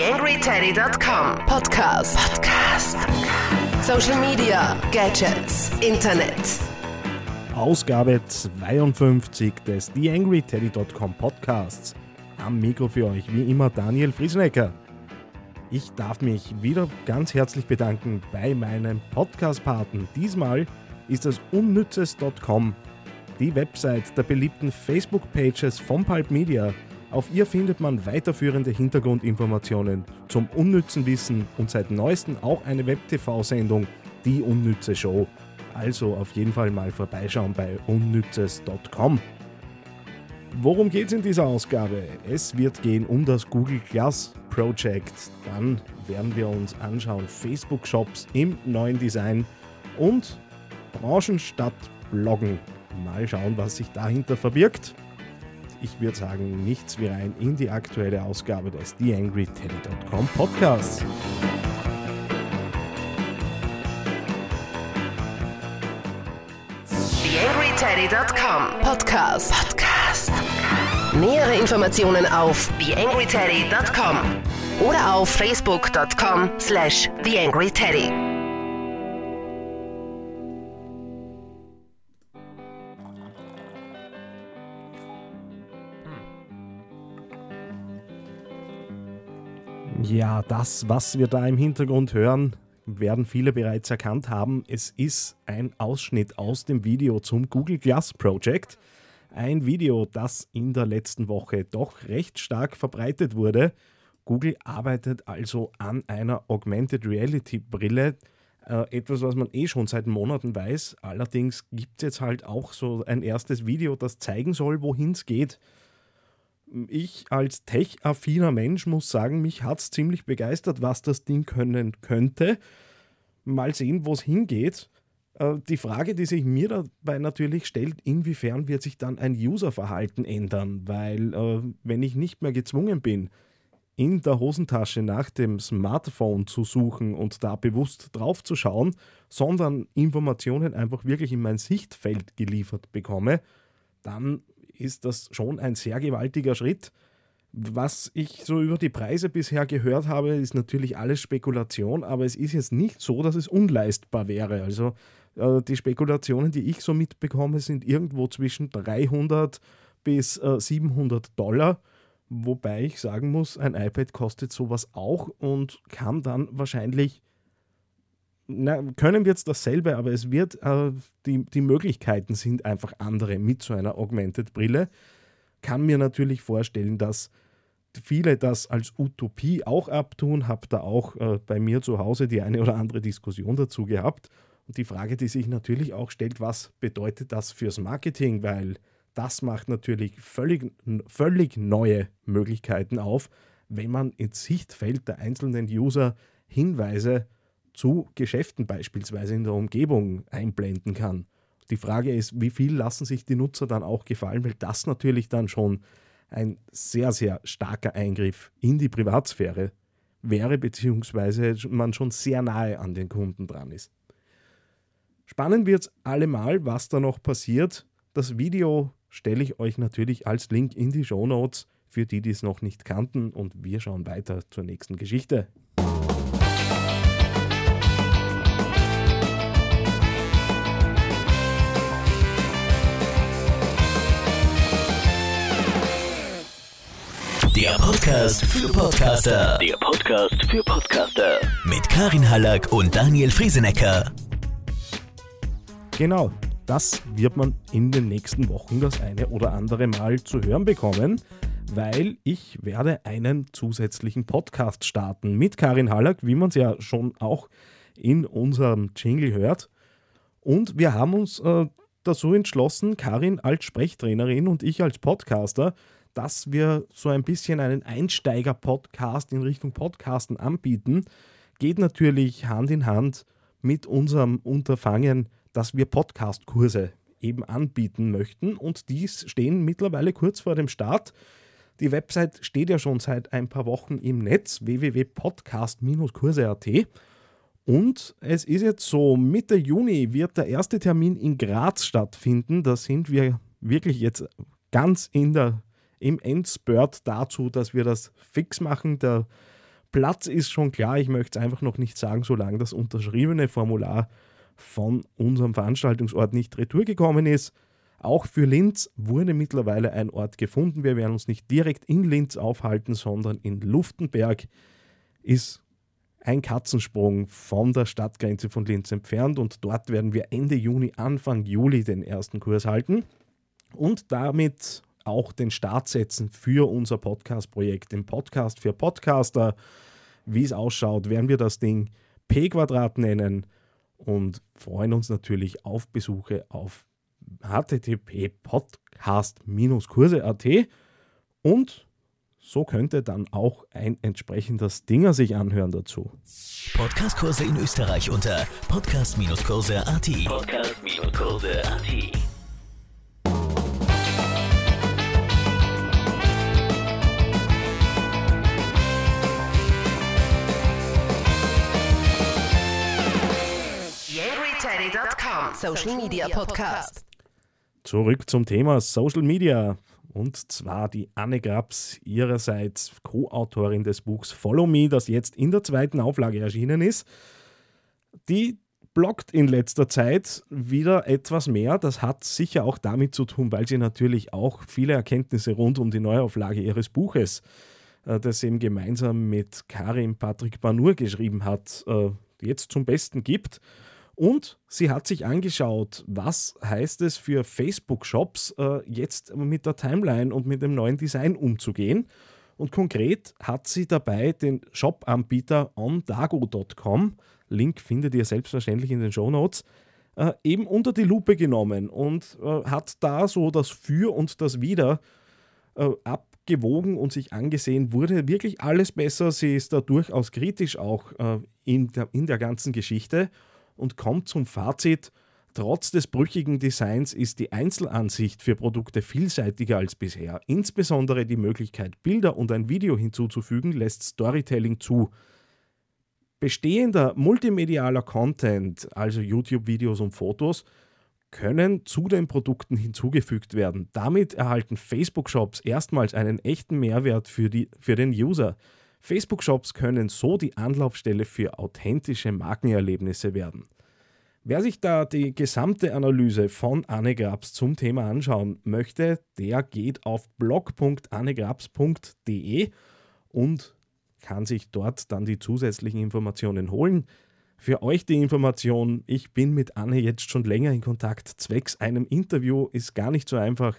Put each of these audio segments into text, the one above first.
TheAngryTeddy.com Podcast. Podcast. Social Media, Gadgets, Internet. Ausgabe 52 des TheAngryTeddy.com Podcasts. Am Mikro für euch wie immer Daniel Friesenecker. Ich darf mich wieder ganz herzlich bedanken bei meinem Podcast-Paten. Diesmal ist es unnützes.com, die Website der beliebten Facebook-Pages von Pulp Media. Auf ihr findet man weiterführende Hintergrundinformationen zum unnützen Wissen und seit neuestem auch eine Web-TV-Sendung, die unnütze Show. Also auf jeden Fall mal vorbeischauen bei unnützes.com. Worum geht es in dieser Ausgabe? Es wird gehen um das Google Glass Project. Dann werden wir uns anschauen Facebook-Shops im neuen Design und Branchen statt Bloggen. Mal schauen, was sich dahinter verbirgt. Ich würde sagen, nichts wie rein in die aktuelle Ausgabe des TheAngryTeddy.com Podcasts. TheAngryTeddy.com Podcast. Podcast. Nähere Informationen auf TheAngryTeddy.com oder auf Facebook.com slash TheAngryTeddy. Ja, das, was wir da im Hintergrund hören, werden viele bereits erkannt haben. Es ist ein Ausschnitt aus dem Video zum Google Glass Project. Ein Video, das in der letzten Woche doch recht stark verbreitet wurde. Google arbeitet also an einer Augmented Reality Brille. Äh, etwas, was man eh schon seit Monaten weiß. Allerdings gibt es jetzt halt auch so ein erstes Video, das zeigen soll, wohin es geht ich als tech-affiner Mensch muss sagen, mich hat es ziemlich begeistert, was das Ding können könnte. Mal sehen, wo es hingeht. Äh, die Frage, die sich mir dabei natürlich stellt, inwiefern wird sich dann ein Userverhalten ändern? Weil äh, wenn ich nicht mehr gezwungen bin, in der Hosentasche nach dem Smartphone zu suchen und da bewusst drauf zu schauen, sondern Informationen einfach wirklich in mein Sichtfeld geliefert bekomme, dann ist das schon ein sehr gewaltiger Schritt. Was ich so über die Preise bisher gehört habe, ist natürlich alles Spekulation, aber es ist jetzt nicht so, dass es unleistbar wäre. Also äh, die Spekulationen, die ich so mitbekomme, sind irgendwo zwischen 300 bis äh, 700 Dollar. Wobei ich sagen muss, ein iPad kostet sowas auch und kann dann wahrscheinlich na, können wir jetzt dasselbe, aber es wird, äh, die, die Möglichkeiten sind einfach andere mit so einer Augmented-Brille. Kann mir natürlich vorstellen, dass viele das als Utopie auch abtun. Habe da auch äh, bei mir zu Hause die eine oder andere Diskussion dazu gehabt. Und die Frage, die sich natürlich auch stellt, was bedeutet das fürs Marketing? Weil das macht natürlich völlig, völlig neue Möglichkeiten auf, wenn man ins Sichtfeld der einzelnen User Hinweise zu Geschäften beispielsweise in der Umgebung einblenden kann. Die Frage ist, wie viel lassen sich die Nutzer dann auch gefallen, weil das natürlich dann schon ein sehr, sehr starker Eingriff in die Privatsphäre wäre, beziehungsweise man schon sehr nahe an den Kunden dran ist. Spannend wird es allemal, was da noch passiert. Das Video stelle ich euch natürlich als Link in die Show Notes für die, die es noch nicht kannten und wir schauen weiter zur nächsten Geschichte. Der Podcast für Podcaster. Der Podcast für Podcaster. Mit Karin Hallack und Daniel Friesenecker. Genau, das wird man in den nächsten Wochen das eine oder andere Mal zu hören bekommen, weil ich werde einen zusätzlichen Podcast starten mit Karin Hallack, wie man es ja schon auch in unserem Jingle hört. Und wir haben uns äh, dazu entschlossen, Karin als Sprechtrainerin und ich als Podcaster, dass wir so ein bisschen einen Einsteiger-Podcast in Richtung Podcasten anbieten, geht natürlich Hand in Hand mit unserem Unterfangen, dass wir Podcast-Kurse eben anbieten möchten und dies stehen mittlerweile kurz vor dem Start. Die Website steht ja schon seit ein paar Wochen im Netz www.podcast-kurse.at und es ist jetzt so, Mitte Juni wird der erste Termin in Graz stattfinden. Da sind wir wirklich jetzt ganz in der im Endspurt dazu, dass wir das fix machen. Der Platz ist schon klar, ich möchte es einfach noch nicht sagen, solange das unterschriebene Formular von unserem Veranstaltungsort nicht retour gekommen ist. Auch für Linz wurde mittlerweile ein Ort gefunden. Wir werden uns nicht direkt in Linz aufhalten, sondern in Luftenberg ist ein Katzensprung von der Stadtgrenze von Linz entfernt und dort werden wir Ende Juni, Anfang Juli den ersten Kurs halten und damit auch den Start setzen für unser Podcast-Projekt, den Podcast für Podcaster. Wie es ausschaut, werden wir das Ding P Quadrat nennen und freuen uns natürlich auf Besuche auf http podcast-kurse.at und so könnte dann auch ein entsprechender Stinger sich anhören dazu. Podcastkurse in Österreich unter podcast-kurse.at. Podcast-kurse.at. Social Media Podcast. Zurück zum Thema Social Media. Und zwar die Anne Grabs, ihrerseits Co-Autorin des Buchs Follow Me, das jetzt in der zweiten Auflage erschienen ist. Die bloggt in letzter Zeit wieder etwas mehr. Das hat sicher auch damit zu tun, weil sie natürlich auch viele Erkenntnisse rund um die Neuauflage ihres Buches, äh, das sie eben gemeinsam mit Karim Patrick Banur geschrieben hat, äh, jetzt zum Besten gibt. Und sie hat sich angeschaut, was heißt es für Facebook-Shops äh, jetzt mit der Timeline und mit dem neuen Design umzugehen. Und konkret hat sie dabei den Shop-Anbieter ondago.com, Link findet ihr selbstverständlich in den Show Notes, äh, eben unter die Lupe genommen und äh, hat da so das Für und das Wider äh, abgewogen und sich angesehen, wurde wirklich alles besser. Sie ist da durchaus kritisch auch äh, in, der, in der ganzen Geschichte und kommt zum Fazit, Trotz des brüchigen Designs ist die Einzelansicht für Produkte vielseitiger als bisher. Insbesondere die Möglichkeit, Bilder und ein Video hinzuzufügen, lässt Storytelling zu. Bestehender multimedialer Content, also YouTube-Videos und Fotos, können zu den Produkten hinzugefügt werden. Damit erhalten Facebook-Shops erstmals einen echten Mehrwert für, die, für den User. Facebook-Shops können so die Anlaufstelle für authentische Markenerlebnisse werden. Wer sich da die gesamte Analyse von Anne Grabs zum Thema anschauen möchte, der geht auf blog.annegrabs.de und kann sich dort dann die zusätzlichen Informationen holen. Für euch die Information, ich bin mit Anne jetzt schon länger in Kontakt. Zwecks einem Interview ist gar nicht so einfach,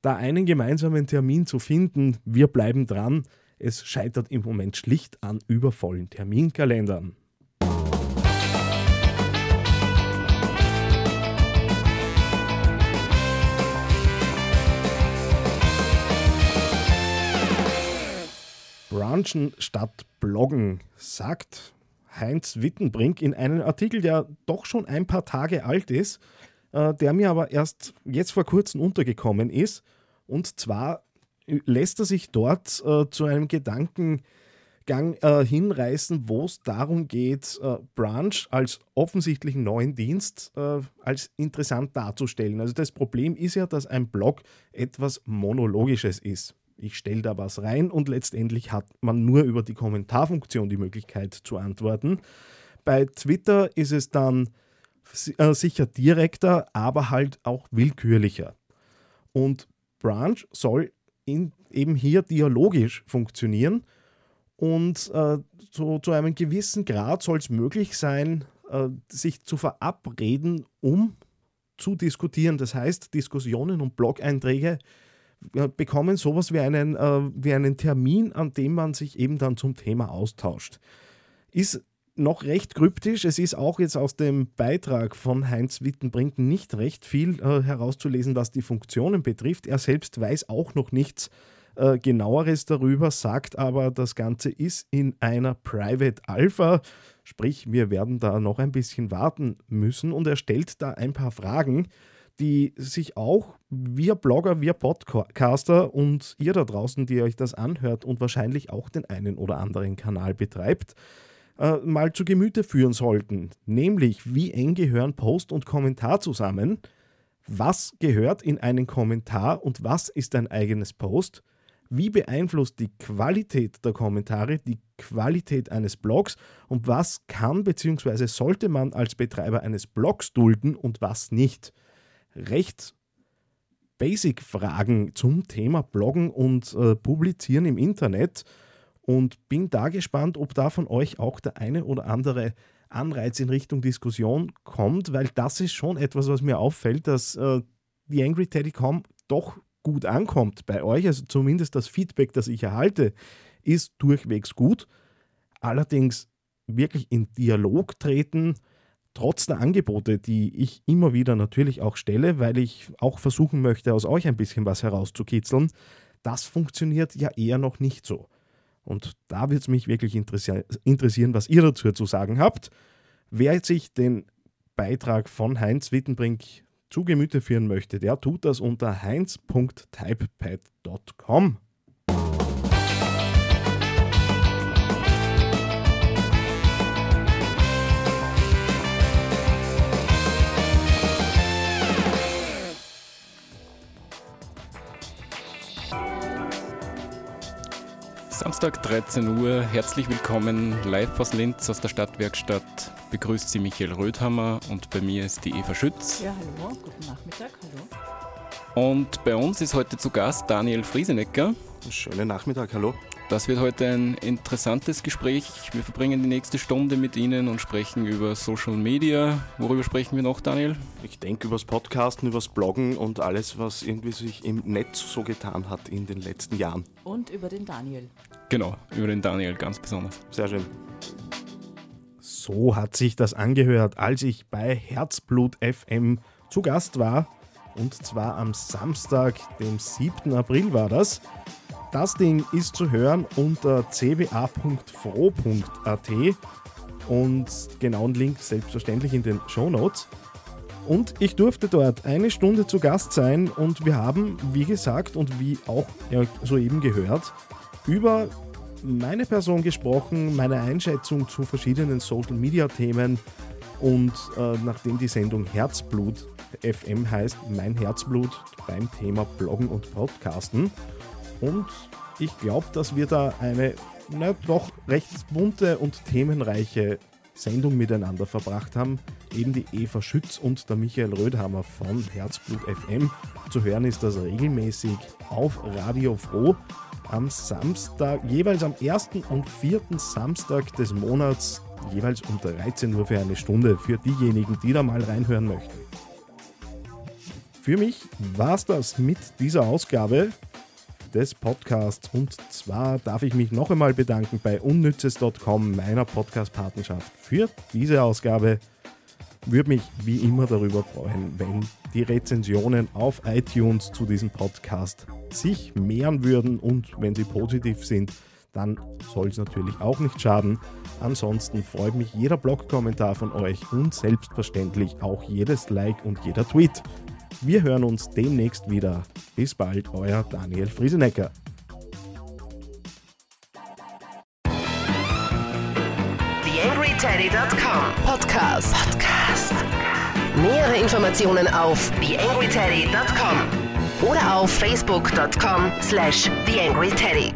da einen gemeinsamen Termin zu finden. Wir bleiben dran. Es scheitert im Moment schlicht an übervollen Terminkalendern. Branchen statt Bloggen, sagt Heinz Wittenbrink in einem Artikel, der doch schon ein paar Tage alt ist, äh, der mir aber erst jetzt vor kurzem untergekommen ist. Und zwar lässt er sich dort äh, zu einem Gedankengang äh, hinreißen, wo es darum geht, äh, Branch als offensichtlichen neuen Dienst äh, als interessant darzustellen. Also das Problem ist ja, dass ein Blog etwas Monologisches ist. Ich stelle da was rein und letztendlich hat man nur über die Kommentarfunktion die Möglichkeit zu antworten. Bei Twitter ist es dann äh, sicher direkter, aber halt auch willkürlicher. Und Branch soll in, eben hier dialogisch funktionieren. Und äh, so, zu einem gewissen Grad soll es möglich sein, äh, sich zu verabreden, um zu diskutieren. Das heißt, Diskussionen und Blog-Einträge äh, bekommen sowas wie einen, äh, wie einen Termin, an dem man sich eben dann zum Thema austauscht. Ist noch recht kryptisch. Es ist auch jetzt aus dem Beitrag von Heinz Wittenbrink nicht recht viel äh, herauszulesen, was die Funktionen betrifft. Er selbst weiß auch noch nichts äh, genaueres darüber, sagt aber, das Ganze ist in einer Private Alpha, sprich, wir werden da noch ein bisschen warten müssen und er stellt da ein paar Fragen, die sich auch wir Blogger, wir Podcaster und ihr da draußen, die euch das anhört und wahrscheinlich auch den einen oder anderen Kanal betreibt, äh, mal zu Gemüte führen sollten. Nämlich, wie eng gehören Post und Kommentar zusammen? Was gehört in einen Kommentar und was ist ein eigenes Post? Wie beeinflusst die Qualität der Kommentare die Qualität eines Blogs und was kann bzw. sollte man als Betreiber eines Blogs dulden und was nicht? Recht Basic-Fragen zum Thema Bloggen und äh, Publizieren im Internet und bin da gespannt, ob da von euch auch der eine oder andere Anreiz in Richtung Diskussion kommt, weil das ist schon etwas, was mir auffällt, dass äh, die Angry Teddy.com doch gut ankommt bei euch, also zumindest das Feedback, das ich erhalte, ist durchwegs gut. Allerdings wirklich in Dialog treten, trotz der Angebote, die ich immer wieder natürlich auch stelle, weil ich auch versuchen möchte, aus euch ein bisschen was herauszukitzeln, das funktioniert ja eher noch nicht so. Und da wird es mich wirklich interessieren, was ihr dazu zu sagen habt. Wer sich den Beitrag von Heinz Wittenbrink zu Gemüte führen möchte, der tut das unter heinz.typepad.com. Samstag 13 Uhr, herzlich willkommen live aus Linz aus der Stadtwerkstatt. Begrüßt Sie Michael Rödhammer und bei mir ist die Eva Schütz. Ja, hallo, guten Nachmittag, hallo. Und bei uns ist heute zu Gast Daniel Friesenecker. Schönen Nachmittag, hallo. Das wird heute ein interessantes Gespräch. Wir verbringen die nächste Stunde mit Ihnen und sprechen über Social Media. Worüber sprechen wir noch, Daniel? Ich denke über das Podcasten, über das Bloggen und alles, was irgendwie sich im Netz so getan hat in den letzten Jahren. Und über den Daniel. Genau, über den Daniel ganz besonders. Sehr schön. So hat sich das angehört, als ich bei Herzblut FM zu Gast war. Und zwar am Samstag, dem 7. April war das. Das Ding ist zu hören unter cba.fro.at und genauen Link selbstverständlich in den Show Notes. Und ich durfte dort eine Stunde zu Gast sein und wir haben, wie gesagt und wie auch soeben gehört, über meine Person gesprochen, meine Einschätzung zu verschiedenen Social Media Themen und äh, nachdem die Sendung Herzblut FM heißt, mein Herzblut beim Thema Bloggen und Podcasten und ich glaube, dass wir da eine na, doch recht bunte und themenreiche Sendung miteinander verbracht haben. Eben die Eva Schütz und der Michael Rödhammer von Herzblut FM. Zu hören ist das regelmäßig auf Radio Froh am Samstag, jeweils am ersten und vierten Samstag des Monats, jeweils um 13 Uhr für eine Stunde, für diejenigen, die da mal reinhören möchten. Für mich war es das mit dieser Ausgabe des Podcasts. Und zwar darf ich mich noch einmal bedanken bei unnützes.com, meiner Podcast-Partnerschaft, für diese Ausgabe. Würde mich wie immer darüber freuen, wenn die Rezensionen auf iTunes zu diesem Podcast sich mehren würden und wenn sie positiv sind, dann soll es natürlich auch nicht schaden. Ansonsten freut mich jeder Blog-Kommentar von euch und selbstverständlich auch jedes Like und jeder Tweet. Wir hören uns demnächst wieder. Bis bald, euer Daniel Friesenecker. TheAngryTeddy.com Podcast. Podcast. Nähere Informationen auf TheAngryTeddy.com oder auf Facebook.com slash TheAngryTeddy.